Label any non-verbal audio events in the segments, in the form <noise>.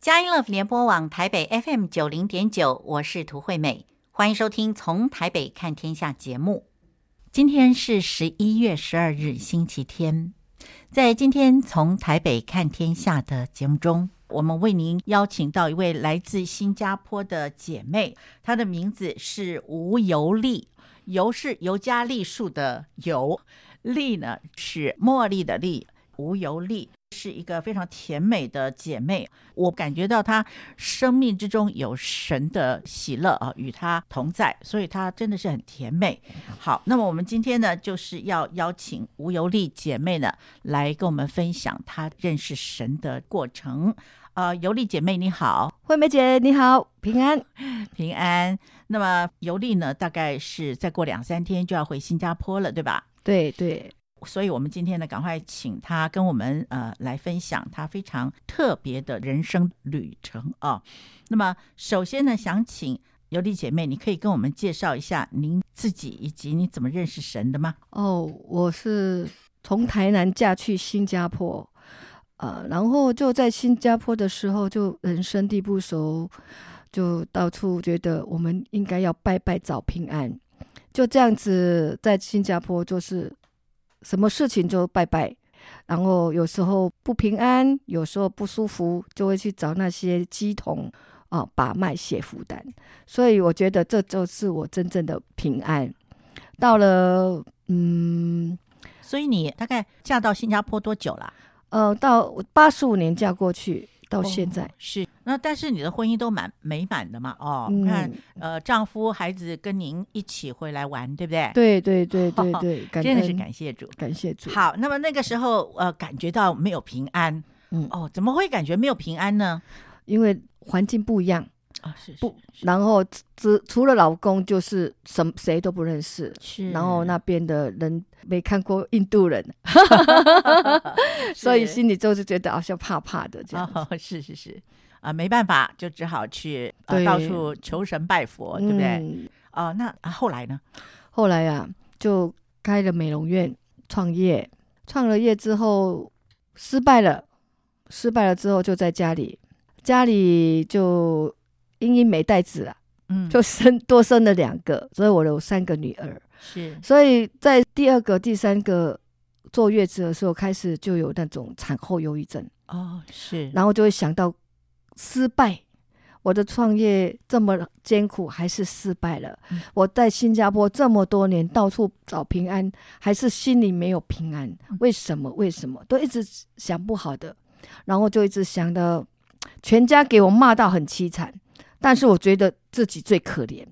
佳音乐联播网台北 FM 九零点九，我是涂惠美，欢迎收听《从台北看天下》节目。今天是十一月十二日，星期天。在今天《从台北看天下》的节目中，我们为您邀请到一位来自新加坡的姐妹，她的名字是吴尤丽。尤是尤加利树的尤，丽呢是茉莉的莉。吴尤丽是一个非常甜美的姐妹，我感觉到她生命之中有神的喜乐啊，与她同在，所以她真的是很甜美。好，那么我们今天呢，就是要邀请吴尤丽姐妹呢来跟我们分享她认识神的过程。呃，尤丽姐妹你好，惠美姐你好，平安 <laughs> 平安。那么尤丽呢，大概是再过两三天就要回新加坡了，对吧？对对。所以，我们今天呢，赶快请他跟我们呃来分享他非常特别的人生旅程啊。那么，首先呢，想请尤莉姐妹，你可以跟我们介绍一下您自己以及你怎么认识神的吗？哦，我是从台南嫁去新加坡，呃，然后就在新加坡的时候就人生地不熟，就到处觉得我们应该要拜拜找平安，就这样子在新加坡就是。什么事情就拜拜，然后有时候不平安，有时候不舒服，就会去找那些鸡童啊，把脉写符单。所以我觉得这就是我真正的平安。到了，嗯，所以你大概嫁到新加坡多久了？呃，到八十五年嫁过去。到现在、哦、是那，但是你的婚姻都蛮美满的嘛？哦，你、嗯、看，呃，丈夫孩子跟您一起回来玩，对不对？对对对对对，哦、真的是感谢主，感谢主。好，那么那个时候，呃，感觉到没有平安，嗯，哦，怎么会感觉没有平安呢？因为环境不一样。啊，是，不，然后只除了老公就是什么谁都不认识，是，然后那边的人没看过印度人，<laughs> 所以心里就是觉得好像怕怕的这样。<laughs> 哦，是是是，啊，没办法，就只好去呃到处求神拜佛，对不对？嗯、哦，那啊后来呢？后来呀、啊，就开了美容院创业，创了业之后失败了，失败了之后就在家里，家里就。因因没带子啊，嗯，就生多生了两个，所以我有三个女儿。是，所以在第二个、第三个坐月子的时候，开始就有那种产后忧郁症。哦，是，然后就会想到失败，我的创业这么艰苦，还是失败了。嗯，我在新加坡这么多年，到处找平安，还是心里没有平安。为什么？为什么？都一直想不好的，然后就一直想到全家给我骂到很凄惨。但是我觉得自己最可怜，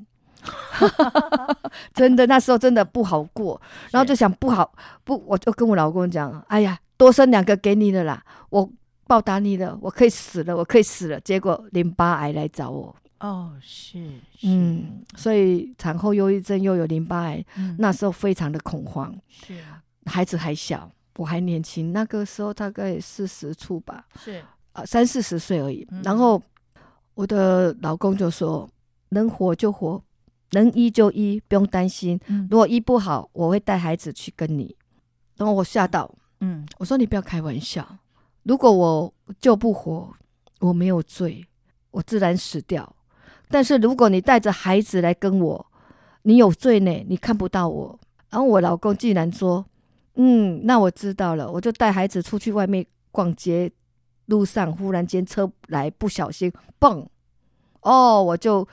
<laughs> 真的那时候真的不好过，然后就想不好不，我就跟我老公讲，哎呀，多生两个给你了啦，我报答你了，我可以死了，我可以死了。结果淋巴癌来找我，哦，是，是。嗯，所以产后忧郁症又有淋巴癌，嗯、那时候非常的恐慌，是，孩子还小，我还年轻，那个时候大概四十出吧，是啊，三四十岁而已，嗯、然后。我的老公就说：“能活就活，能医就医，不用担心。如果医不好，我会带孩子去跟你。”然后我吓到，嗯，我说：“你不要开玩笑。如果我救不活，我没有罪，我自然死掉。但是如果你带着孩子来跟我，你有罪呢，你看不到我。”然后我老公竟然说：“嗯，那我知道了，我就带孩子出去外面逛街。”路上忽然间车来，不小心蹦，哦，我就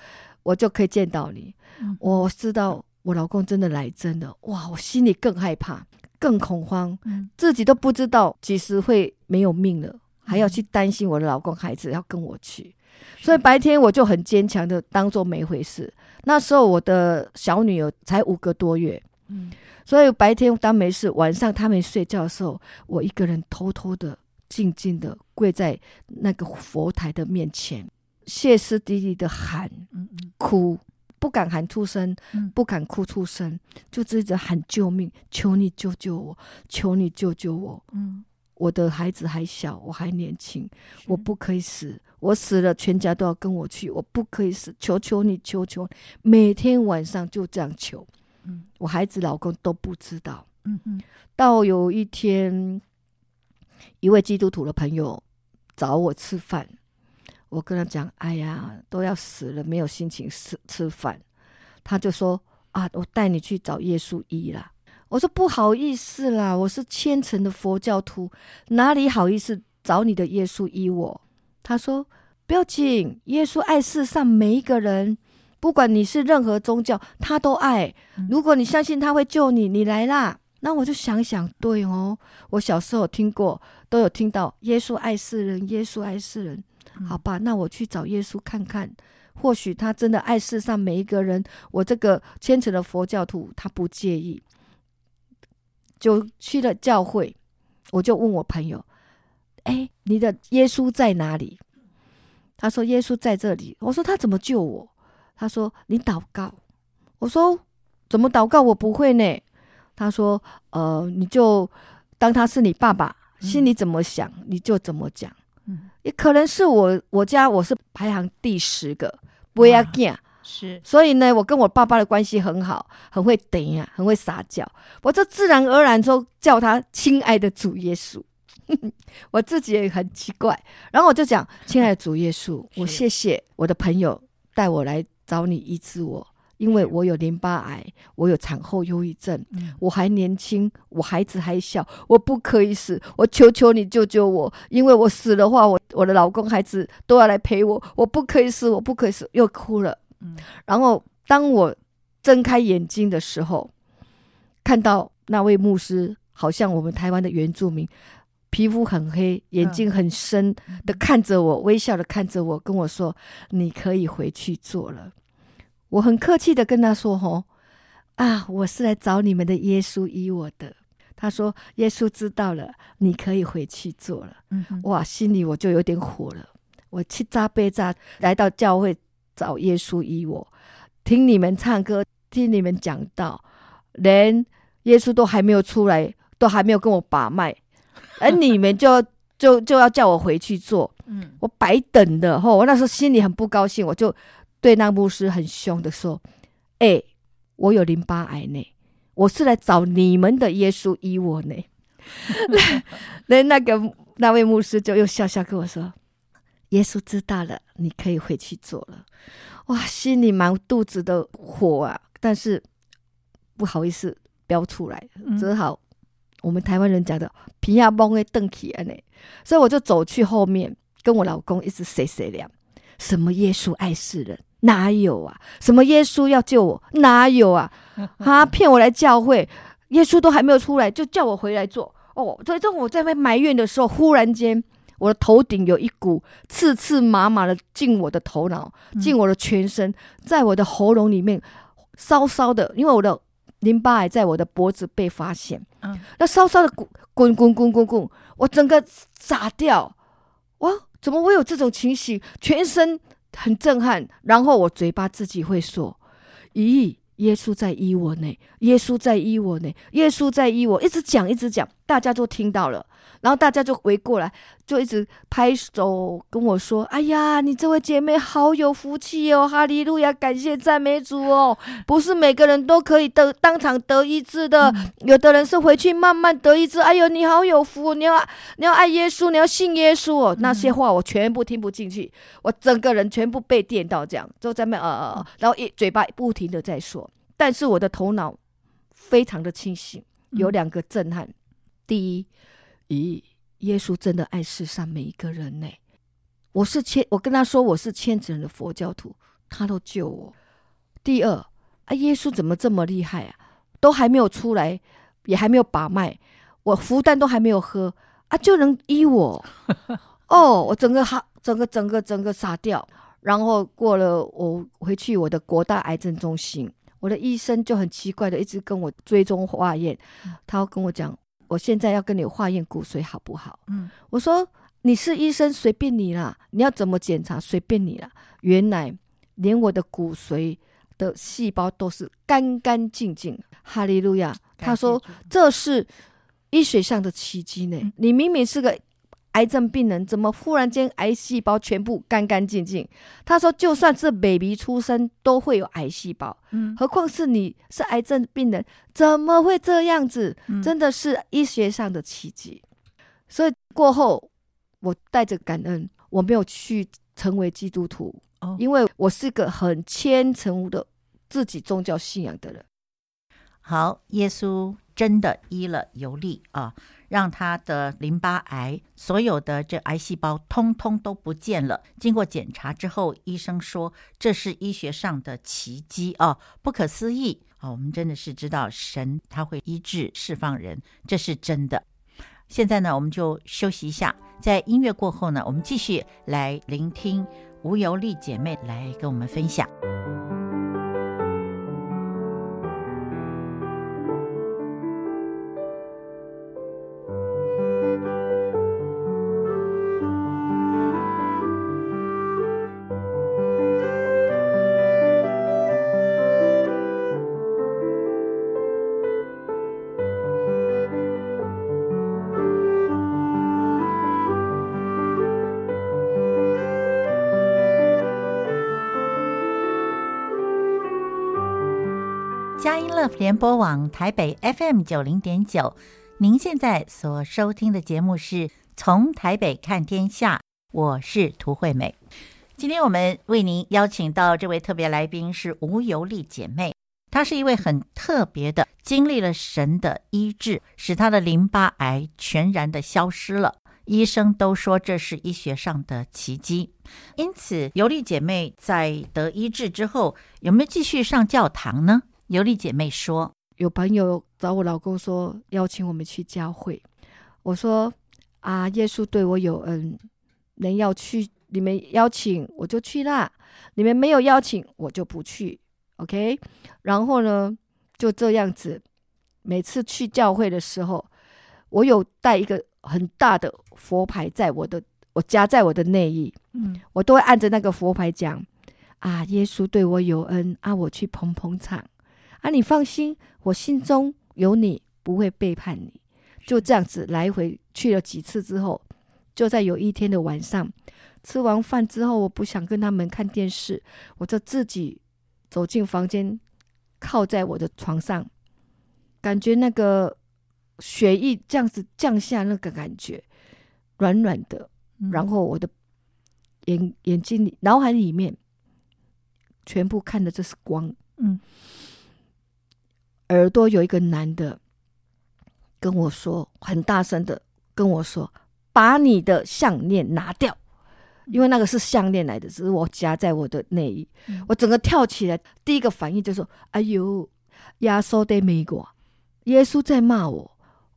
我就可以见到你。嗯、我知道我老公真的来真的，哇！我心里更害怕，更恐慌，嗯、自己都不知道几时会没有命了，还要去担心我的老公孩子要跟我去。所以白天我就很坚强的当做没回事。那时候我的小女儿才五个多月，嗯、所以白天当没事，晚上他们睡觉的时候，我一个人偷偷的。静静的跪在那个佛台的面前，歇斯底里的喊，哭，不敢喊出声，不敢哭出声，就一直喊救命，求你救救我，求你救救我。嗯，我的孩子还小，我还年轻，我不可以死，我死了全家都要跟我去，我不可以死，求求你，求求，每天晚上就这样求。嗯，我孩子、老公都不知道。嗯嗯，到有一天。一位基督徒的朋友找我吃饭，我跟他讲，哎呀，都要死了，没有心情吃吃饭。他就说啊，我带你去找耶稣医啦。我说不好意思啦，我是虔诚的佛教徒，哪里好意思找你的耶稣医我？他说不要紧，耶稣爱世上每一个人。不管你是任何宗教，他都爱。如果你相信他会救你，你来啦。那我就想想，对哦，我小时候听过，都有听到耶稣爱世人，耶稣爱世人。好吧，那我去找耶稣看看，或许他真的爱世上每一个人。我这个虔诚的佛教徒，他不介意。就去了教会，我就问我朋友：“哎，你的耶稣在哪里？”他说：“耶稣在这里。”我说：“他怎么救我？”他说：“你祷告。”我说：“怎么祷告？我不会呢。”他说：“呃，你就当他是你爸爸，心里怎么想，嗯、你就怎么讲。嗯，也可能是我我家我是排行第十个，不要见，是。所以呢，我跟我爸爸的关系很好，很会等呀，很会撒娇。我就自然而然就叫他亲爱的主耶稣。<laughs> 我自己也很奇怪，然后我就讲：亲爱的主耶稣，我谢谢我的朋友带我来。”找你医治我，因为我有淋巴癌，我有产后忧郁症，嗯、我还年轻，我孩子还小，我不可以死，我求求你救救我，因为我死的话，我我的老公孩子都要来陪我，我不可以死，我不可以死，又哭了。嗯、然后当我睁开眼睛的时候，看到那位牧师，好像我们台湾的原住民。皮肤很黑，眼睛很深的看着我，微笑的看着我，跟我说：“你可以回去做了。”我很客气的跟他说：“吼啊，我是来找你们的耶稣医我的。”他说：“耶稣知道了，你可以回去做了。”嗯哇，心里我就有点火了。我七扎八扎来到教会找耶稣医我，听你们唱歌，听你们讲道，连耶稣都还没有出来，都还没有跟我把脉。而你们就就就要叫我回去做，<laughs> 嗯，我白等的吼，我那时候心里很不高兴，我就对那牧师很凶的说：“哎、欸，我有淋巴癌呢，我是来找你们的耶稣医我呢。<laughs> ”那 <laughs> 那个那位牧师就又笑笑跟我说：“耶稣知道了，你可以回去做了。”哇，心里满肚子的火啊，但是不好意思飙出来，只好。我们台湾人讲的“皮亚崩的邓起安呢”，所以我就走去后面，跟我老公一直碎碎念：什么耶稣爱世人，哪有啊？什么耶稣要救我，哪有啊？他 <laughs> 骗我来教会，耶稣都还没有出来，就叫我回来做哦。所以，当我在被埋怨的时候，忽然间，我的头顶有一股刺刺麻麻的进我的头脑，进我的全身，在我的喉咙里面烧烧的，因为我的。淋巴癌在我的脖子被发现，嗯，那烧烧的滚滚滚滚滚滚，我整个傻掉，哇，怎么会有这种情形？全身很震撼，然后我嘴巴自己会说：“咦，耶稣在医我呢，耶稣在医我呢，耶稣在医我。”一直讲，一直讲，大家都听到了。然后大家就围过来，就一直拍手跟我说：“哎呀，你这位姐妹好有福气哦，哈利路亚，感谢赞美主哦！<laughs> 不是每个人都可以得当场得医治的，嗯、有的人是回去慢慢得医治。哎呦，你好有福，你要你要爱耶稣，你要信耶稣哦。嗯、那些话我全部听不进去，我整个人全部被电到，这样就在那呃呃，然后一嘴巴不停的在说，但是我的头脑非常的清醒，有两个震撼，嗯、第一。咦，耶稣真的爱世上每一个人呢？我是千，我跟他说我是虔诚的佛教徒，他都救我。第二，啊，耶稣怎么这么厉害啊？都还没有出来，也还没有把脉，我福丹都还没有喝啊，就能医我？<laughs> 哦，我整个哈，整个整个整个傻掉。然后过了，我回去我的国大癌症中心，我的医生就很奇怪的一直跟我追踪化验，他要跟我讲。我现在要跟你化验骨髓好不好？嗯，我说你是医生，随便你啦，你要怎么检查随便你啦。原来连我的骨髓的细胞都是干干净净，哈利路亚！他说这是医学上的奇迹呢。你明明是个。癌症病人怎么忽然间癌细胞全部干干净净？他说，就算是 baby 出生都会有癌细胞，嗯，何况是你是癌症病人，怎么会这样子？真的是医学上的奇迹。所以过后，我带着感恩，我没有去成为基督徒，哦，因为我是个很虔诚的自己宗教信仰的人。好，耶稣真的医了尤利啊，让他的淋巴癌所有的这癌细胞通通都不见了。经过检查之后，医生说这是医学上的奇迹啊，不可思议啊！我们真的是知道神他会医治释放人，这是真的。现在呢，我们就休息一下，在音乐过后呢，我们继续来聆听吴尤丽姐妹来跟我们分享。联播网台北 FM 九零点九，您现在所收听的节目是从台北看天下，我是涂惠美。今天我们为您邀请到这位特别来宾是吴尤丽姐妹，她是一位很特别的，经历了神的医治，使她的淋巴癌全然的消失了，医生都说这是医学上的奇迹。因此，尤丽姐妹在得医治之后，有没有继续上教堂呢？尤丽姐妹说：“有朋友找我老公说邀请我们去教会，我说啊，耶稣对我有恩，能要去你们邀请我就去啦，你们没有邀请我就不去，OK。然后呢，就这样子，每次去教会的时候，我有带一个很大的佛牌在我的，我夹在我的内衣，嗯，我都会按着那个佛牌讲啊，耶稣对我有恩啊，我去捧捧场。”啊，你放心，我心中有你，不会背叛你。就这样子来回去了几次之后，就在有一天的晚上，吃完饭之后，我不想跟他们看电视，我就自己走进房间，靠在我的床上，感觉那个血液这样子降下，那个感觉软软的，然后我的眼眼睛里、脑海里面全部看的这是光，嗯。耳朵有一个男的跟我说，很大声的跟我说：“把你的项链拿掉，因为那个是项链来的，只是我夹在我的内衣。嗯”我整个跳起来，第一个反应就是说：“哎呦，耶稣在美国，耶稣在骂我。”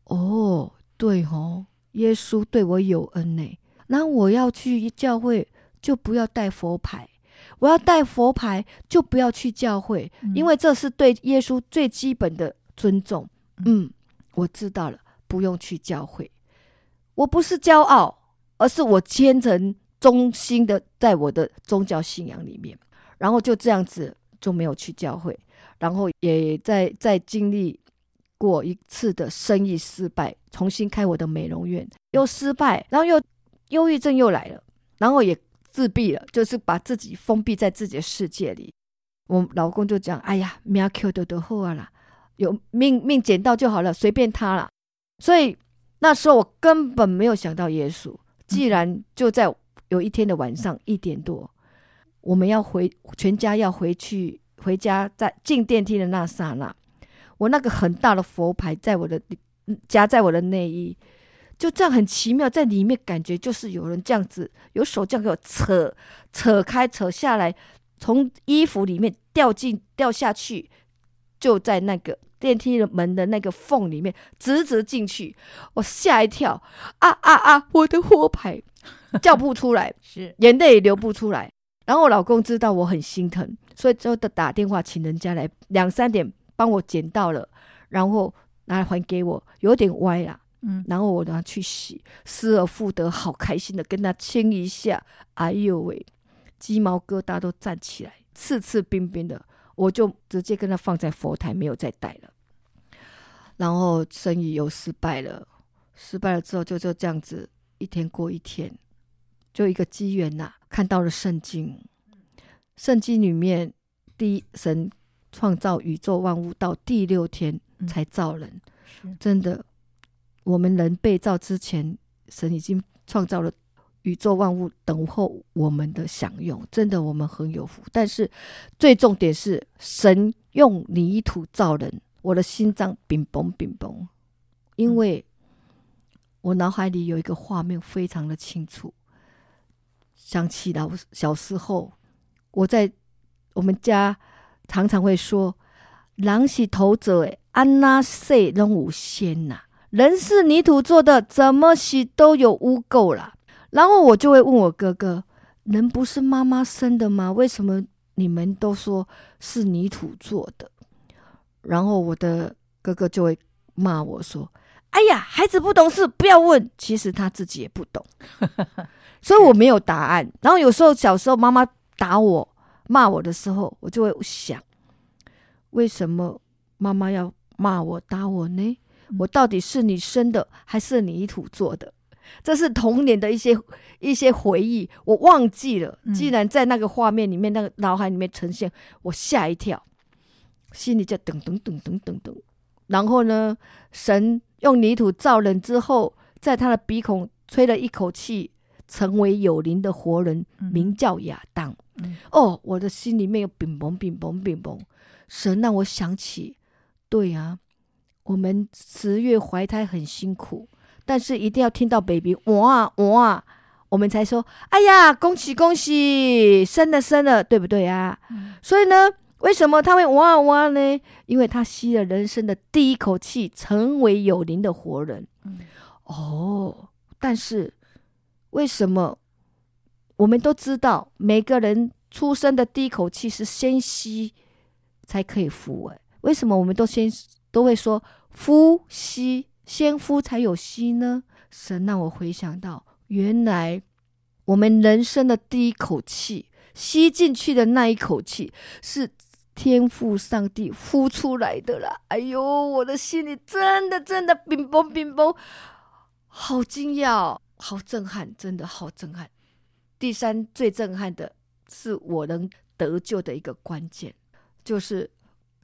哦，对哦，耶稣对我有恩呢。那我要去教会，就不要带佛牌。我要带佛牌，就不要去教会，嗯，因为这是对耶稣最基本的尊重。嗯，我知道了，不用去教会。我不是骄傲，而是我虔诚忠心的在我的宗教信仰里面。然后就这样子就没有去教会，然后也在在经历过一次的生意失败，重新开我的美容院又失败，然后又忧郁症又来了，然后也。自闭了，就是把自己封闭在自己的世界里。我老公就讲：“哎呀，命 Q 的都好啊啦，有命命捡到就好了，随便他了。”所以那时候我根本没有想到耶稣。既然就在有一天的晚上一点多，我们要回全家要回去回家，在进电梯的那刹那，我那个很大的佛牌在我的夹在我的内衣。就这样很奇妙，在里面感觉就是有人这样子，有手这样给我扯扯开、扯下来，从衣服里面掉进掉下去，就在那个电梯的门的那个缝里面直直进去，我吓一跳，啊啊啊！我的火牌叫不出来，<laughs> 是眼泪也流不出来。然后我老公知道我很心疼，所以就打电话请人家来两三点帮我捡到了，然后拿来还给我，有点歪啦。嗯，然后我拿去洗，失而复得，好开心的跟他亲一下，哎呦喂，鸡毛疙瘩都站起来，刺刺冰冰的，我就直接跟他放在佛台，没有再带了。然后生意又失败了，失败了之后就就这样子，一天过一天，就一个机缘呐，看到了圣经，圣经里面第一神创造宇宙万物到第六天才造人，真的。我们人被造之前，神已经创造了宇宙万物等候我们的享用，真的我们很有福。但是最重点是，神用泥土造人，我的心脏冰崩冰崩，因为我脑海里有一个画面非常的清楚，想起了小时候我在我们家常常会说：“人是头者，安那洗拢有先呐，人是泥土做的，怎么洗都有污垢啦。”然后我就会问我哥哥：“人不是妈妈生的吗？为什么你们都说是泥土做的？”然后我的哥哥就会骂我说：“哎呀，孩子不懂事，不要问。”其实他自己也不懂，<laughs> 所以我没有答案。然后有时候小时候妈妈打我、骂我的时候，我就会想：为什么妈妈要骂我、打我呢？我到底是你生的，还是泥土做的？这是童年的一些一些回忆，我忘记了。既然在那个画面里面，那个脑海里面呈现，我吓一跳，心里就噔噔噔噔噔噔。然后呢，神用泥土造人之后，在他的鼻孔吹了一口气，成为有灵的活人，名叫亚当。哦，我的心里面有冰崩冰崩冰崩。神让我想起，对啊，我们十月怀胎很辛苦。但是一定要听到 baby 哇哇，我们才说哎呀，恭喜恭喜，生了生了，对不对啊？嗯、所以呢，为什么他会哇哇呢？因为他吸了人生的第一口气，成为有灵的活人。嗯、哦，但是为什么我们都知道，每个人出生的第一口气是先吸才可以呼？哎，为什么我们都先都会说呼吸？先呼才有吸呢？神让我回想到，原来我们人生的第一口气吸进去的那一口气，是天父上帝呼出来的啦！哎呦，我的心里真的真的冰崩冰崩，好惊讶，好震撼，真的好震撼。第三最震撼的是我能得救的一个关键，就是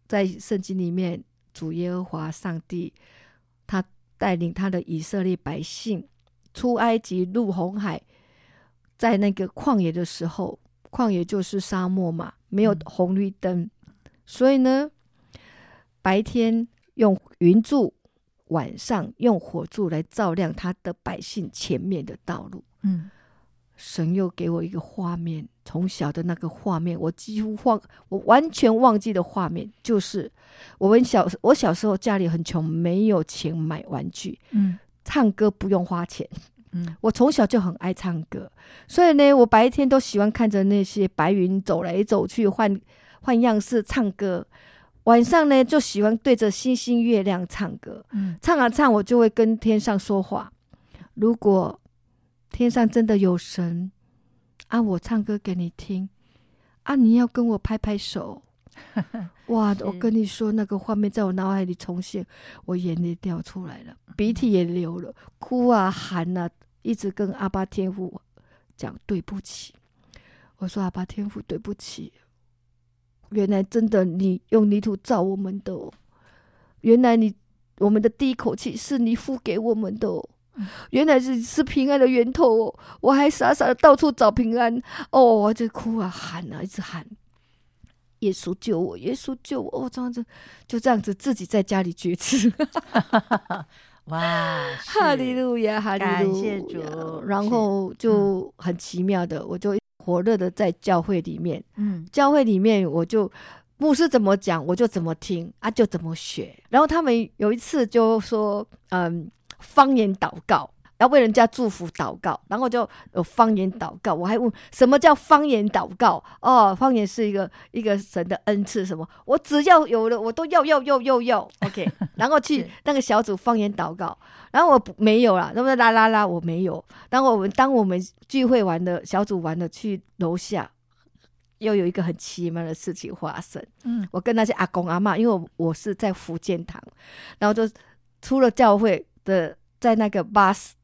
在圣经里面，主耶和华上帝。他带领他的以色列百姓出埃及入红海，在那个旷野的时候，旷野就是沙漠嘛，没有红绿灯，所以呢，白天用云柱，晚上用火柱来照亮他的百姓前面的道路。嗯。神又给我一个画面，从小的那个画面，我几乎忘，我完全忘记的画面，就是我们小我小时候家里很穷，没有钱买玩具，嗯，唱歌不用花钱，嗯，我从小就很爱唱歌，所以呢，我白天都喜欢看着那些白云走来走去，换换样式唱歌，晚上呢就喜欢对着星星月亮唱歌，嗯，唱啊唱，我就会跟天上说话，如果。天上真的有神啊！我唱歌给你听啊！你要跟我拍拍手，<laughs> 哇！我跟你说，那个画面在我脑海里重现，我眼泪掉出来了，鼻涕也流了，哭啊喊啊，一直跟阿巴天父讲对不起。我说阿巴天父对不起，原来真的你用泥土造我们的哦，原来你我们的第一口气是你付给我们的哦。原来是是平安的源头哦，我还傻傻的到处找平安。哦，我就哭啊喊啊，一直喊，耶稣救我，耶稣救我，哦，这样子就这样子自己在家里决志，<laughs> 哇，<laughs> 哈利路亚，哈利路亚，然后就很奇妙的，我就火热的在教会里面，嗯，教会里面我就牧师怎么讲我就怎么听啊，就怎么学，然后他们有一次就说，嗯。方言祷告，要为人家祝福祷告，然后就有方言祷告。我还问什么叫方言祷告？哦，方言是一个一个神的恩赐，什么？我只要有了，我都要要要要要。OK，<laughs> 然后去那个小组方言祷告，然后我没有啦，那么啦啦啦，我没有。然后我们当我们聚会完了，小组完了，去楼下又有一个很奇妙的事情发生。嗯，我跟那些阿公阿妈，因为我我是在福建堂，然后就出了教会。的在那个巴士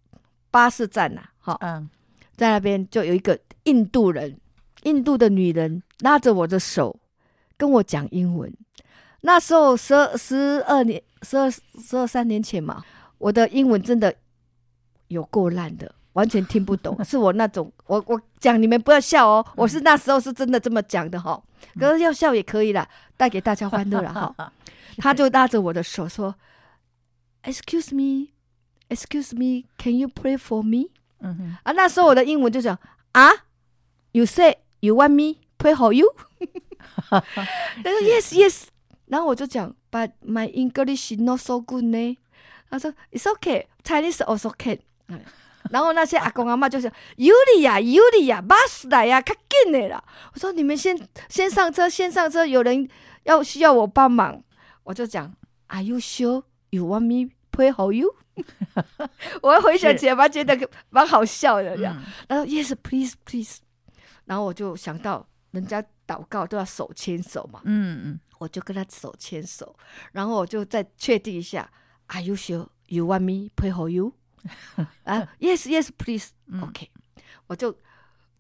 巴士站呐、啊，好，嗯，在那边就有一个印度人，印度的女人拉着我的手，跟我讲英文。那时候十二十二年十二十二三年前嘛，我的英文真的有够烂的，完全听不懂，<laughs> 是我那种，我我讲你们不要笑哦，我是那时候是真的这么讲的哈，可是要笑也可以啦，带给大家欢乐了哈。<laughs> 他就拉着我的手说：“Excuse me, excuse me, can you pray for me？” 嗯哼，啊，那时候我的英文就讲啊，You say you want me pray for you？他说 Yes, yes，然后我就讲，But my English is not so good 呢。他说：“It's okay, Chinese also can。”然后那些阿公阿妈就说：“有理呀，有理呀，巴士来呀，快进来了。”我说：“你们先先上车，先上车，有人要需要我帮忙。”我就讲：“Are you sure you want me pray for you？” <laughs> 我回想起来，蛮觉得蛮好笑的。然后 “Yes, please, please。”然后我就想到人家祷告都要手牵手嘛，嗯嗯，我就跟他手牵手，然后我就再确定一下：“Are you sure you want me pray for you？” <laughs> 啊，Yes, Yes, please. OK，我就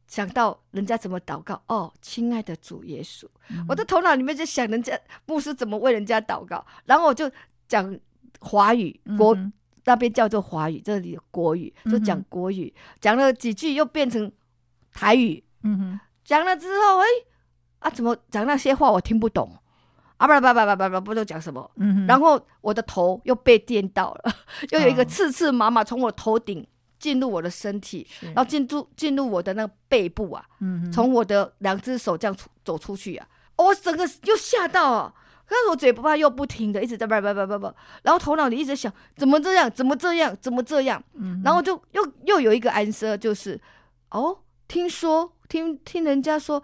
想到人家怎么祷告。哦，亲爱的主耶稣，我的头脑里面就想人家牧师怎么为人家祷告，然后我就讲华语，国那边叫做华语，这里的国语就讲国语，讲了几句又变成台语，嗯哼，讲了之后，哎，啊，怎么讲那些话我听不懂。啊不不不不不不不都讲什么？然后我的头又被电到了，<laughs> 又有一个刺刺麻麻从我头顶进入我的身体，然后进入进入我的那个背部啊，从我的两只手这样出走出去啊，我整个又吓到啊，可是我嘴巴又不停的一直在叭叭叭叭叭，然后头脑里一直想怎么这样，怎么这样，怎么这样，嗯，然后就又又有一个 answer 就是哦，听说听听人家说，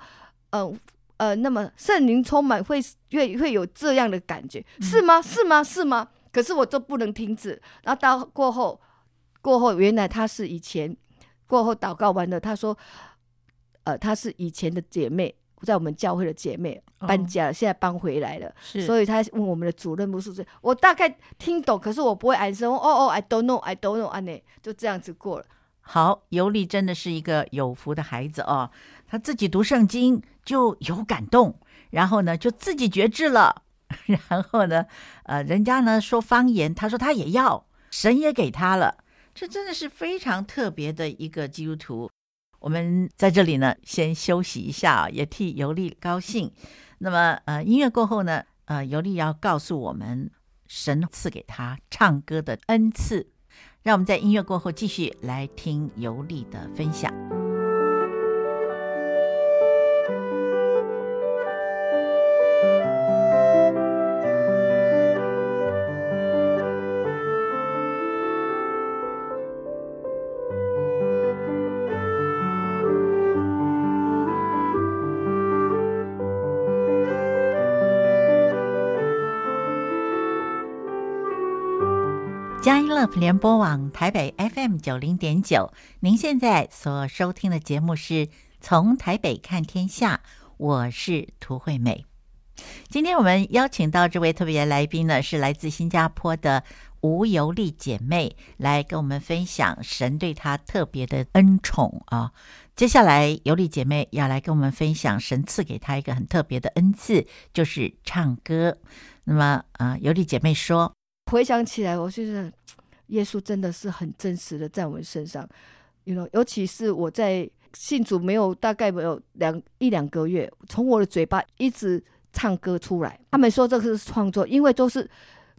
嗯。呃，那么圣灵充满会会会有这样的感觉，是吗？是吗？是吗？可是我就不能停止。然后到过后，过后原来她是以前过后祷告完了，她说，呃，她是以前的姐妹，在我们教会的姐妹搬家了，现在搬回来了，是所以他问我们的主任牧师，我大概听懂，可是我不会 answer。哦哦，I don't know，I don't know，安内就这样子过了。好，尤利真的是一个有福的孩子哦。他自己读圣经就有感动，然后呢就自己觉知了，<laughs> 然后呢，呃，人家呢说方言，他说他也要，神也给他了，这真的是非常特别的一个基督徒。我们在这里呢先休息一下啊，也替尤利高兴。那么，呃，音乐过后呢，呃，尤利要告诉我们神赐给他唱歌的恩赐。让我们在音乐过后继续来听尤利的分享。联播网台北 FM 九零点九，您现在所收听的节目是从台北看天下，我是涂惠美。今天我们邀请到这位特别来宾呢，是来自新加坡的吴尤利姐妹，来跟我们分享神对她特别的恩宠啊。接下来，尤利姐妹要来跟我们分享神赐给她一个很特别的恩赐，就是唱歌。那么，啊，尤利姐妹说。回想起来，我就是耶稣真的是很真实的在我们身上，you know, 尤其是我在信主没有大概没有两一两个月，从我的嘴巴一直唱歌出来。他们说这个是创作，因为都是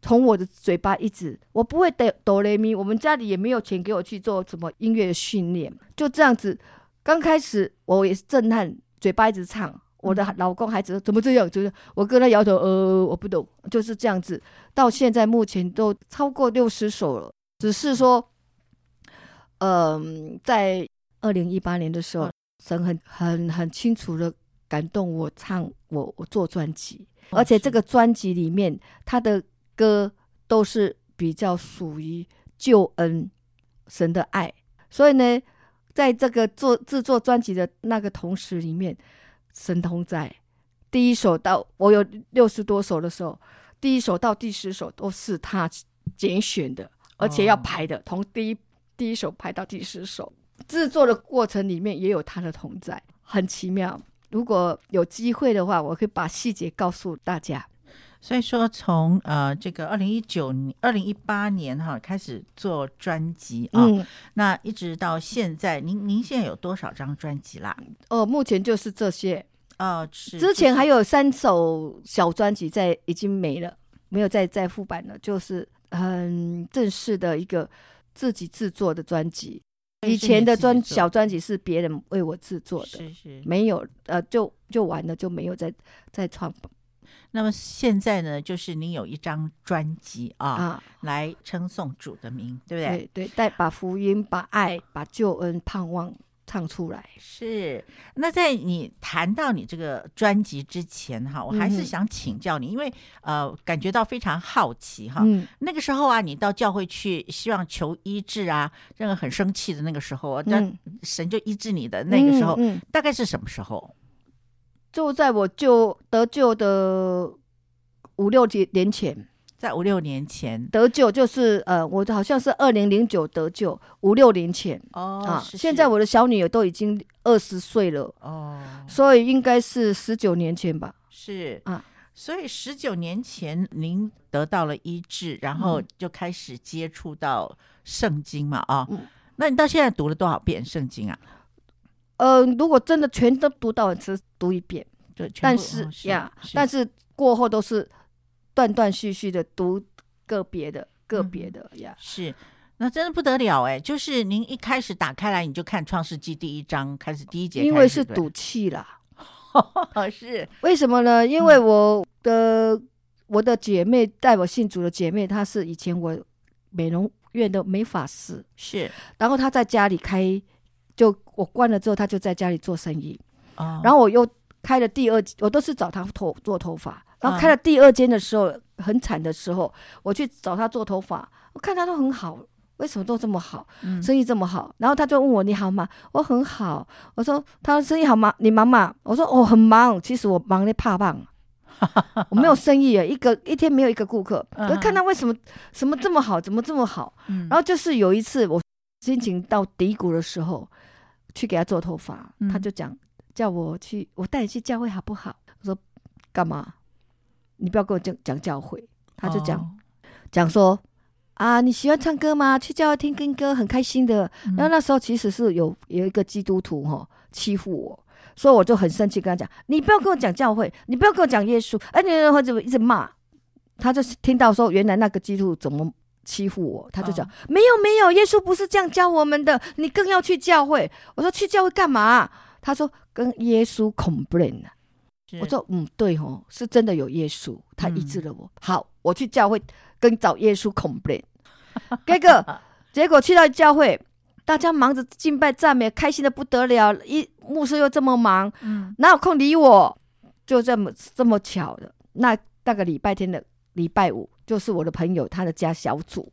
从我的嘴巴一直，我不会的哆来咪，我们家里也没有钱给我去做什么音乐训练，就这样子。刚开始我也是震撼，嘴巴一直唱。我的老公孩子怎么这样？就是我跟他摇头，呃，我不懂，就是这样子。到现在目前都超过六十首了，只是说，嗯、呃，在二零一八年的时候，神很很很清楚的感动我唱我我做专辑，而且这个专辑里面他的歌都是比较属于救恩神的爱，所以呢，在这个做制作专辑的那个同时里面。神同在，第一首到我有六十多首的时候，第一首到第十首都是他拣选的，而且要排的，从第一第一首排到第十首，制作的过程里面也有他的同在，很奇妙。如果有机会的话，我可以把细节告诉大家。所以说从呃这个二零一九年、二零一八年哈开始做专辑啊，嗯、那一直到现在，您您现在有多少张专辑啦？哦，目前就是这些。哦，是。之前还有三首小专辑在已经没了，没有再再复版了，就是很正式的一个自己制作的专辑。以前的专小专辑是别人为我制作的，是是，没有呃，就就完了，就没有再再创。那么现在呢，就是你有一张专辑啊，啊来称颂主的名，对不对？对对，带把福音、把爱、把救恩、盼望。唱出来是。那在你谈到你这个专辑之前哈，我还是想请教你，嗯、因为呃，感觉到非常好奇哈。嗯、那个时候啊，你到教会去，希望求医治啊，那个很生气的那个时候，那、嗯、神就医治你的那个时候，大概是什么时候？就在我就得救的五六年前。在五六年前。得救，就是呃，我好像是二零零九得救，五六年前。哦啊，是是。现在我的小女儿都已经二十岁了。哦，所以应该是十九年前吧。是。啊，所以十九年前您得到了医治，然后就开始接触到圣经嘛啊，嗯、那你到现在读了多少遍圣经啊？呃，如果真的全都读到，只读一遍，对，但是，呀，是。但是过后都是。断断续续的读个别的个别的呀，是，那真的不得了哎！就是您一开始打开来，你就看《创世纪》第一章开始第一节，因为是赌气啦，是 <laughs> 为什么呢？因为我的、嗯、我的姐妹带我信主的姐妹，她是以前我美容院的美发师，是，然后她在家里开，就我关了之后，她就在家里做生意，哦、然后我又开了第二，我都是找她头做头发。然后开了第二间的时候，嗯、很惨的时候，我去找他做头发，我看他都很好，为什么都这么好，嗯、生意这么好？然后他就问我你好吗？我很好。我说他生意好吗？你忙吗？我说我、哦、很忙。其实我忙的怕棒，<laughs> 我没有生意啊，一个一天没有一个顾客。我看他为什么什么这么好，怎么这么好？嗯、然后就是有一次我心情到低谷的时候，去给他做头发，嗯、他就讲叫我去，我带你去教会好不好？我说干嘛？你不要跟我讲讲教会，他就讲讲、oh. 说啊，你喜欢唱歌吗？去教会听听歌很开心的。嗯、然后那时候其实是有有一个基督徒哈欺负我，所以我就很生气，跟他讲，你不要跟我讲教会，你不要跟我讲耶稣，哎，你或者一直骂。他就是听到说，原来那个基督徒怎么欺负我，他就讲、oh. 没有没有，耶稣不是这样教我们的，你更要去教会。我说去教会干嘛？他说跟耶稣 complain 是我说嗯，对哦，是真的有耶稣，他医治了我。嗯、好，我去教会跟找耶稣 complain。<laughs> 结果结果去到教会，大家忙着敬拜赞美，开心的不得了。一牧师又这么忙，嗯，哪有空理我？就这么这么巧的，那那个礼拜天的礼拜五，就是我的朋友他的家小组，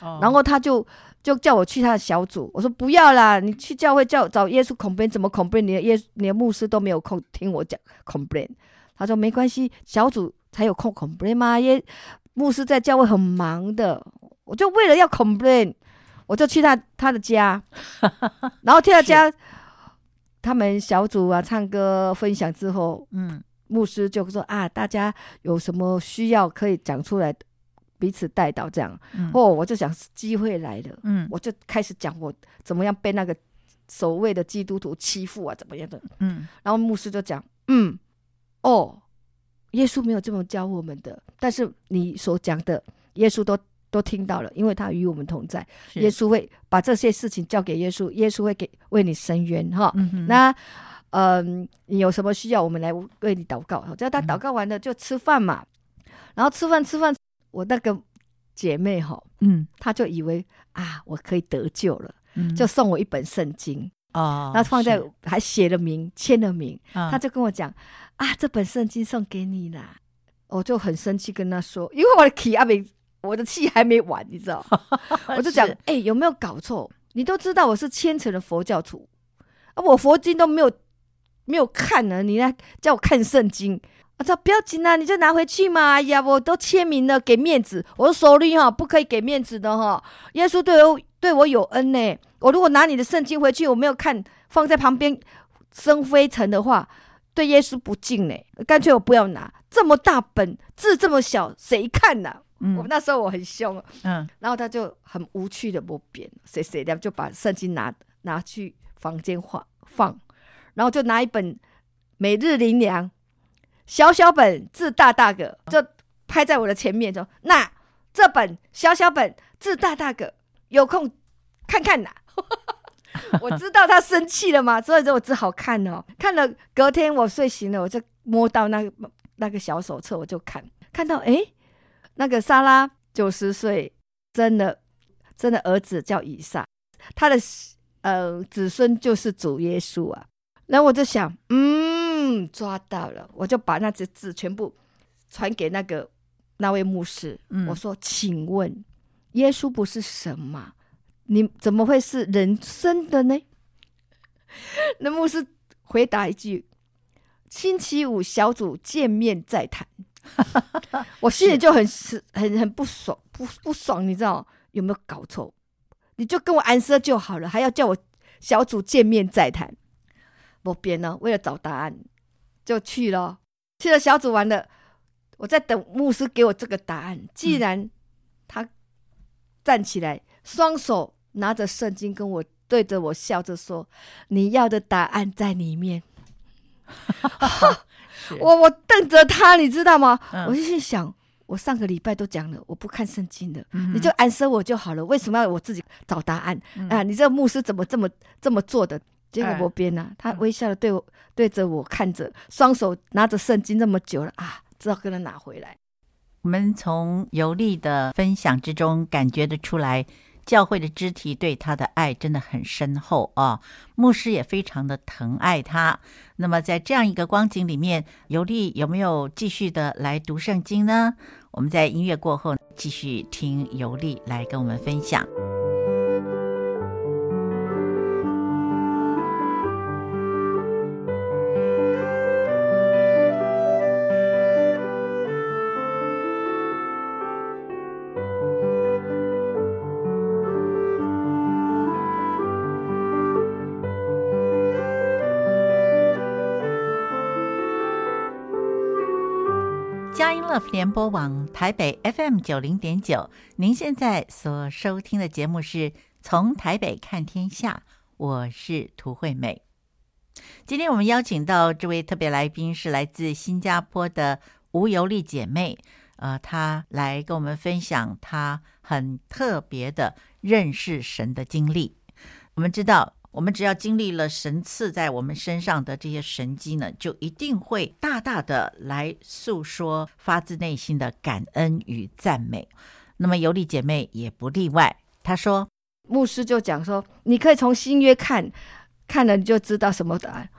哦、然后他就。就叫我去他的小组，我说不要啦，你去教会叫找耶稣 complain，怎么 complain？你的耶你的牧师都没有空听我讲 complain。他说没关系，小组才有空 complain 吗？耶，牧师在教会很忙的，我就为了要 complain，我就去他他的家，<laughs> 然后去他家，他们小组啊唱歌分享之后，嗯，牧师就说啊，大家有什么需要可以讲出来。彼此带到这样，嗯、哦，我就想机会来了，嗯，我就开始讲我怎么样被那个所谓的基督徒欺负啊，怎么样的，嗯，然后牧师就讲，嗯，哦，耶稣没有这么教我们的，但是你所讲的，耶稣都都听到了，因为他与我们同在，耶稣会把这些事情交给耶稣，耶稣会给为你伸冤哈，嗯、那嗯、呃，你有什么需要，我们来为你祷告，只要他祷告完了就吃饭嘛，嗯、然后吃饭吃饭。我那个姐妹哈，嗯，她就以为啊，我可以得救了，嗯，就送我一本圣经。哦，然后放在是。还写了名，签了名，她、哦、就跟我讲啊，这本圣经送给你啦，我就很生气跟她说，因为我的气还没，我的气还没完，你知道，<laughs> 我就讲，哎、欸，有没有搞错？你都知道我是虔诚的佛教徒，啊，我佛经都没有没有看呢，你来叫我看圣经。我说不要紧啊，你就拿回去嘛。哎呀，我都签名了，给面子。我说手里哈不可以给面子的哈。耶稣对我对我有恩呢。我如果拿你的圣经回去，我没有看，放在旁边生灰尘的话，对耶稣不敬呢，干脆我不要拿这么大本字这么小，谁看呐、啊？嗯、我那时候我很凶，嗯，然后他就很无趣的不变，谁谁的就把圣经拿拿去房间放放，然后就拿一本每日灵粮，小小本字大大个，就拍在我的前面，说那这本小小本字大大个，有空看看呐。<laughs> 我知道他生气了嘛，所以说我只好看哦。看了隔天我睡醒了，我就摸到那个那个小手册，我就看，看到哎，那个莎拉九十岁真的真的儿子叫以撒，他的呃子孙就是主耶稣啊。然后我就想，嗯，抓到了，我就把那些字全部传给那个那位牧师，嗯、我说，请问耶稣不是神吗？你怎么会是人生的呢？<laughs> 那牧师回答一句：“星期五小组见面再谈。<laughs> ” <laughs> 我心里就很是很很不爽，不不爽，你知道有没有搞错？你就跟我安说就好了，还要叫我小组见面再谈？我编呢，为了找答案就去了，去了小组完了，我在等牧师给我这个答案。既然他站起来，双手。拿着圣经跟我对着我笑着说：“你要的答案在里面。<laughs> ” <laughs> 我我瞪着他，你知道吗？嗯、我就去想：我上个礼拜都讲了，我不看圣经了，嗯、你就安生我就好了。为什么要我自己找答案、嗯、啊？你这个牧师怎么这么这么做的？结果我编呢，他微笑的对我对着我看着，双手拿着圣经那么久了啊，知道跟他拿回来。我们从尤利的分享之中感觉得出来。教会的肢体对他的爱真的很深厚啊，牧师也非常的疼爱他。那么在这样一个光景里面，尤利有没有继续的来读圣经呢？我们在音乐过后继续听尤利来跟我们分享。佳音乐联播网台北 FM 九零点九，您现在所收听的节目是从台北看天下，我是涂惠美。今天我们邀请到这位特别来宾是来自新加坡的吴尤利姐妹，呃，她来跟我们分享她很特别的认识神的经历。我们知道。我们只要经历了神赐在我们身上的这些神迹呢，就一定会大大的来诉说发自内心的感恩与赞美。那么尤利姐妹也不例外。她说：“牧师就讲说，你可以从新约看，看了你就知道什么答案。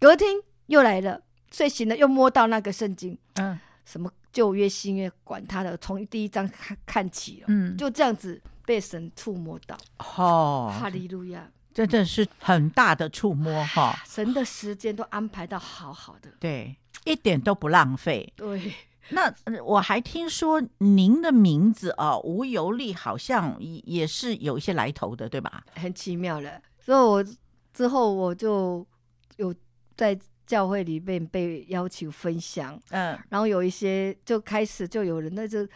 隔天又来了，睡醒了又摸到那个圣经，嗯，什么旧约新约，管他的，从第一章看看起了，嗯，就这样子被神触摸到。哦，哈利路亚。”真的是很大的触摸哈！神的时间都安排到好好的，对，一点都不浪费。对，那我还听说您的名字啊，吴尤利好像也是有一些来头的，对吧？很奇妙的。所以我之后我就有在教会里面被邀请分享，嗯，然后有一些就开始就有人在这。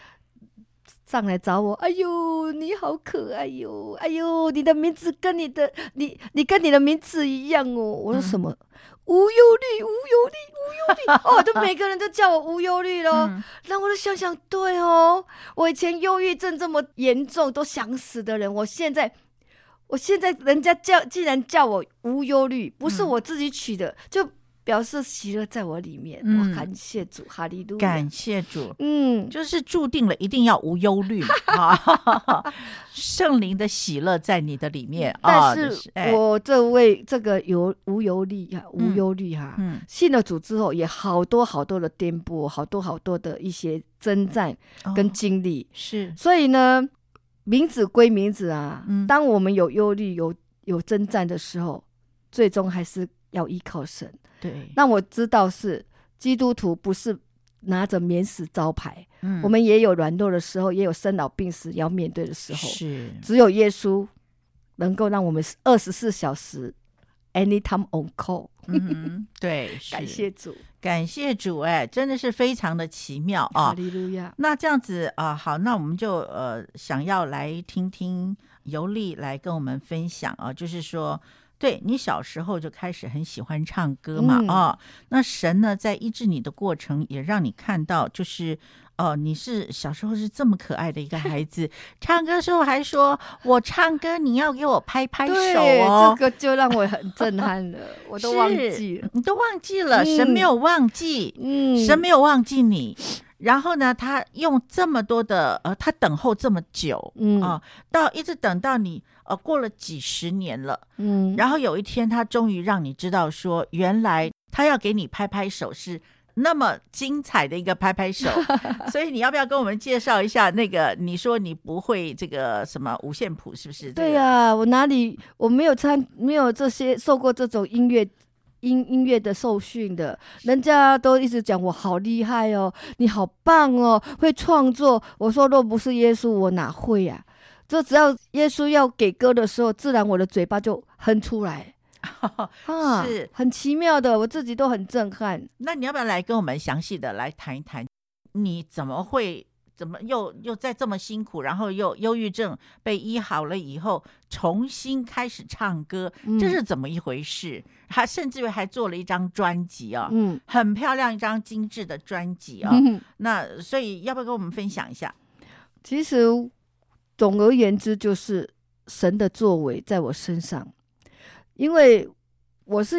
上来找我，哎呦，你好可爱哟！哎呦，你的名字跟你的你你跟你的名字一样哦。我说什么？嗯、吴尤利，吴尤利，吴尤利。<laughs> 哦，就每个人都叫我无忧虑咯。那、嗯、我就想想，对哦，我以前忧郁症这么严重，都想死的人，我现在，我现在人家叫，竟然叫我无忧虑，不是我自己取的，嗯、就。表示喜乐在我里面，我、嗯、感谢主，哈利路亚，感谢主，嗯，就是注定了一定要无忧虑啊，<laughs> 圣灵的喜乐在你的里面。但是我这位这个有无忧虑啊，无忧虑哈，嗯，信了主之后，也好多好多的颠簸，好多好多的一些征战跟经历，哦、是，所以呢，名字归名字啊，嗯、当我们有忧虑、有有征战的时候，最终还是要依靠神。对，那我知道是基督徒不是拿着免死招牌，嗯，我们也有软弱的时候，也有生老病死要面对的时候，是，只有耶稣能够让我们二十四小时 anytime on call。嗯，对，<laughs> 感谢主，感谢主，哎，真的是非常的奇妙啊！哈利路亚。那这样子啊，好，那我们就呃想要来听听尤莉来跟我们分享啊，就是说。对，你小时候就开始很喜欢唱歌嘛，嗯、哦，那神呢在医治你的过程也让你看到，就是哦，你是小时候是这么可爱的一个孩子，<laughs> 唱歌时候还说我唱歌你要给我拍拍手哦，这个就让我很震撼了，我都忘记了，你都忘记了，嗯、神没有忘记，嗯，神没有忘记你。然后呢，他用这么多的呃，他等候这么久，嗯啊，到一直等到你呃过了几十年了，嗯，然后有一天他终于让你知道说，原来他要给你拍拍手是那么精彩的一个拍拍手，<laughs> 所以你要不要跟我们介绍一下那个？你说你不会这个什么五线谱是不是？对呀，我哪里我没有参没有这些受过这种音乐。音音乐的受训的，人家都一直讲我好厉害哦，你好棒哦，会创作。我说若不是耶稣，我哪会呀、啊？这只要耶稣要给歌的时候，自然我的嘴巴就哼出来。<laughs> 啊，是很奇妙的，我自己都很震撼。那你要不要来跟我们详细的来谈一谈，你怎么会？怎么又又再这么辛苦，然后又忧郁症被医好了以后，重新开始唱歌，嗯、这是怎么一回事？他甚至于还做了一张专辑啊，嗯，很漂亮一张精致的专辑啊。嗯、<laughs> 那所以要不要跟我们分享一下？其实总而言之，就是神的作为在我身上，因为我是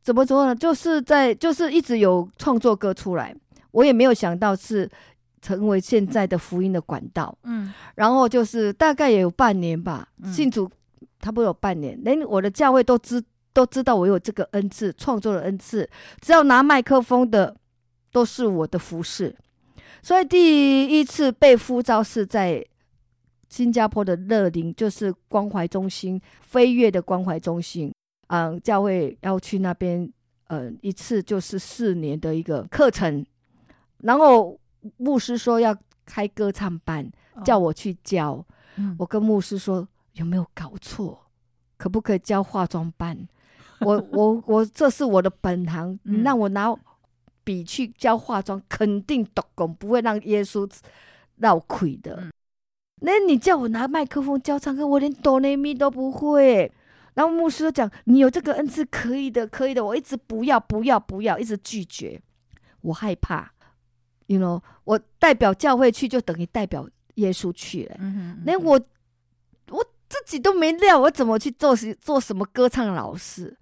怎么说呢？就是在就是一直有创作歌出来，我也没有想到是。成为现在的福音的管道，嗯，然后就是大概也有半年吧，嗯、信主差不多有半年，连我的教会都知都知道我有这个恩赐，创作的恩赐，只要拿麦克风的都是我的服饰，所以第一次被呼召是在新加坡的乐林，就是关怀中心飞跃的关怀中心，嗯，教会要去那边，嗯，一次就是四年的一个课程，然后。牧师说要开歌唱班，叫我去教。哦嗯、我跟牧师说有没有搞错？可不可以教化妆班？<laughs> 我我我这是我的本行，让我拿笔去教化妆，肯定读功，不会让耶稣绕亏的。那、嗯、你叫我拿麦克风教唱歌，我连哆来咪都不会。然后牧师就讲你有这个恩赐，可以的，可以的。我一直不要不要不要，一直拒绝，我害怕。You know, 我代表教会去，就等于代表耶稣去了。嗯哼嗯哼，连我我自己都没料，我怎么去做做什么歌唱老师？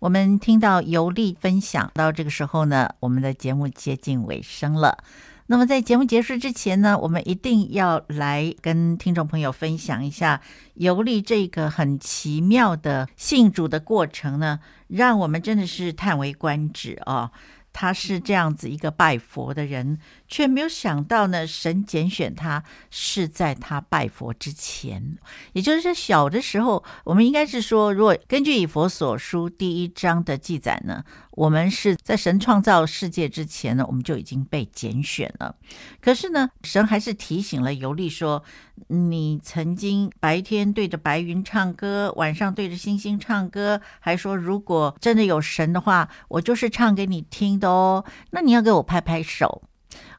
我们听到尤丽分享到这个时候呢，我们的节目接近尾声了。那么在节目结束之前呢，我们一定要来跟听众朋友分享一下尤莉这个很奇妙的信主的过程呢，让我们真的是叹为观止啊、哦！他是这样子一个拜佛的人，却没有想到呢，神拣选他是在他拜佛之前，也就是说小的时候，我们应该是说，如果根据以佛所书第一章的记载呢。我们是在神创造世界之前呢，我们就已经被拣选了。可是呢，神还是提醒了尤利说：“你曾经白天对着白云唱歌，晚上对着星星唱歌，还说如果真的有神的话，我就是唱给你听的哦。那你要给我拍拍手。”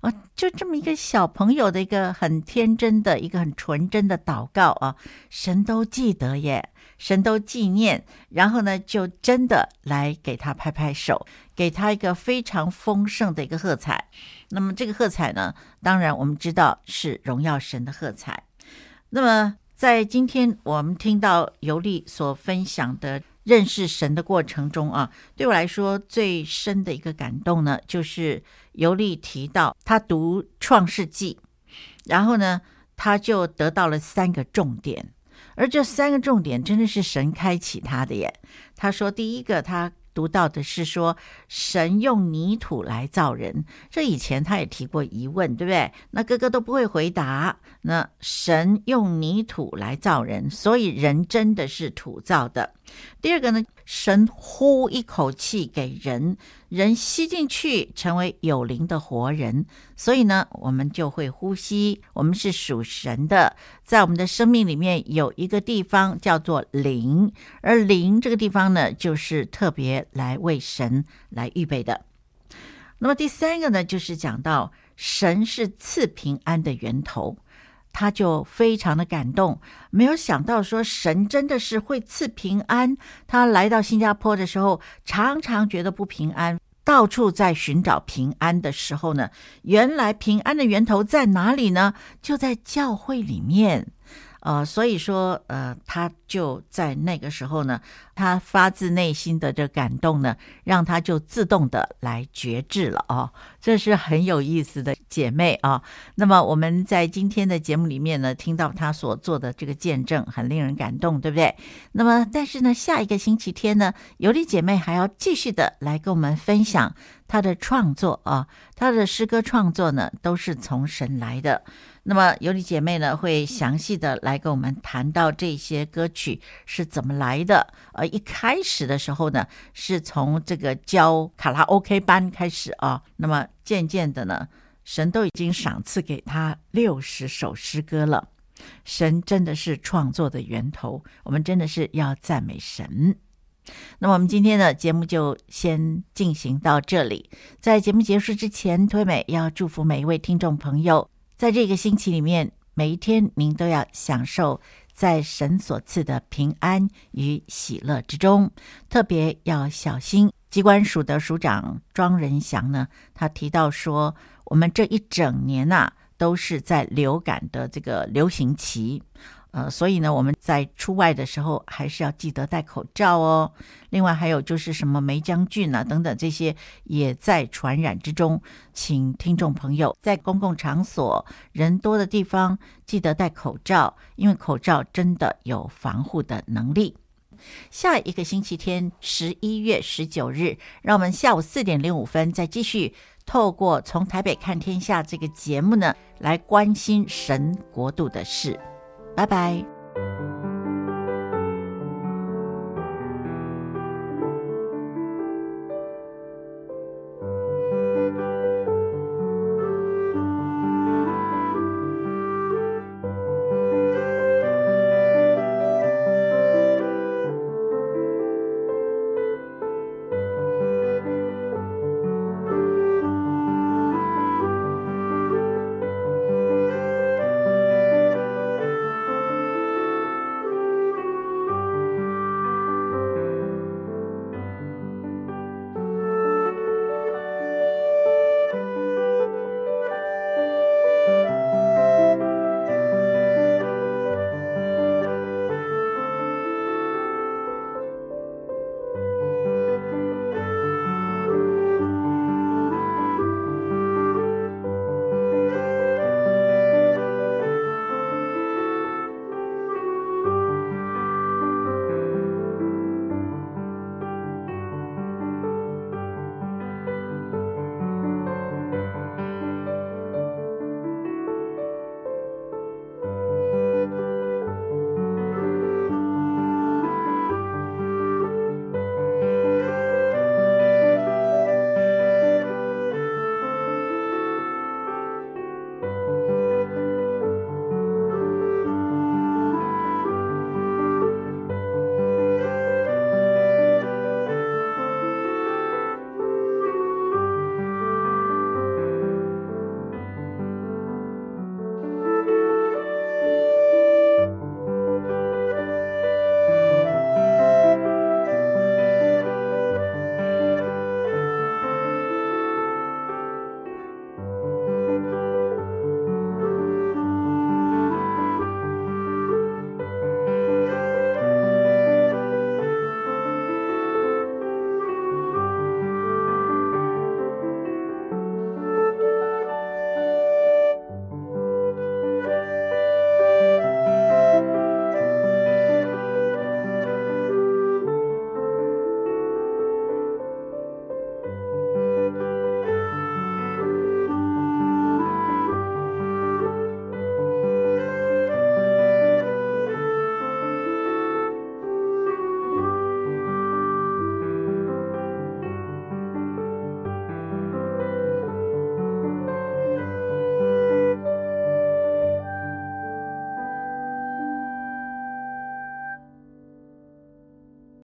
啊，就这么一个小朋友的一个很天真的一个很纯真的祷告啊，神都记得耶。神都纪念，然后呢，就真的来给他拍拍手，给他一个非常丰盛的一个喝彩。那么这个喝彩呢，当然我们知道是荣耀神的喝彩。那么在今天我们听到尤利所分享的认识神的过程中啊，对我来说最深的一个感动呢，就是尤利提到他读创世纪，然后呢，他就得到了三个重点。而这三个重点真的是神开启他的耶。他说，第一个他读到的是说，神用泥土来造人。这以前他也提过疑问，对不对？那哥哥都不会回答。那神用泥土来造人，所以人真的是土造的。第二个呢，神呼一口气给人，人吸进去成为有灵的活人，所以呢，我们就会呼吸。我们是属神的，在我们的生命里面有一个地方叫做灵，而灵这个地方呢，就是特别来为神来预备的。那么第三个呢，就是讲到神是赐平安的源头。他就非常的感动，没有想到说神真的是会赐平安。他来到新加坡的时候，常常觉得不平安，到处在寻找平安的时候呢，原来平安的源头在哪里呢？就在教会里面。呃，所以说，呃，他就在那个时候呢，他发自内心的这感动呢，让他就自动的来决志了哦，这是很有意思的姐妹啊。那么我们在今天的节目里面呢，听到他所做的这个见证，很令人感动，对不对？那么，但是呢，下一个星期天呢，尤里姐妹还要继续的来跟我们分享她的创作啊，她的诗歌创作呢，都是从神来的。那么尤里姐妹呢，会详细的来跟我们谈到这些歌曲是怎么来的。呃，一开始的时候呢，是从这个教卡拉 OK 班开始啊。那么渐渐的呢，神都已经赏赐给他六十首诗歌了。神真的是创作的源头，我们真的是要赞美神。那么我们今天的节目就先进行到这里。在节目结束之前，推美要祝福每一位听众朋友。在这个星期里面，每一天您都要享受在神所赐的平安与喜乐之中，特别要小心。机关署的署长庄仁祥呢，他提到说，我们这一整年呐、都是在流感的这个流行期。呃，所以呢，我们在出外的时候还是要记得戴口罩哦。另外还有就是什么梅将军啊等等这些也在传染之中，请听众朋友在公共场所人多的地方记得戴口罩，因为口罩真的有防护的能力。下一个星期天，十一月十九日，让我们下午四点零五分再继续透过从台北看天下这个节目呢，来关心神国度的事。拜拜。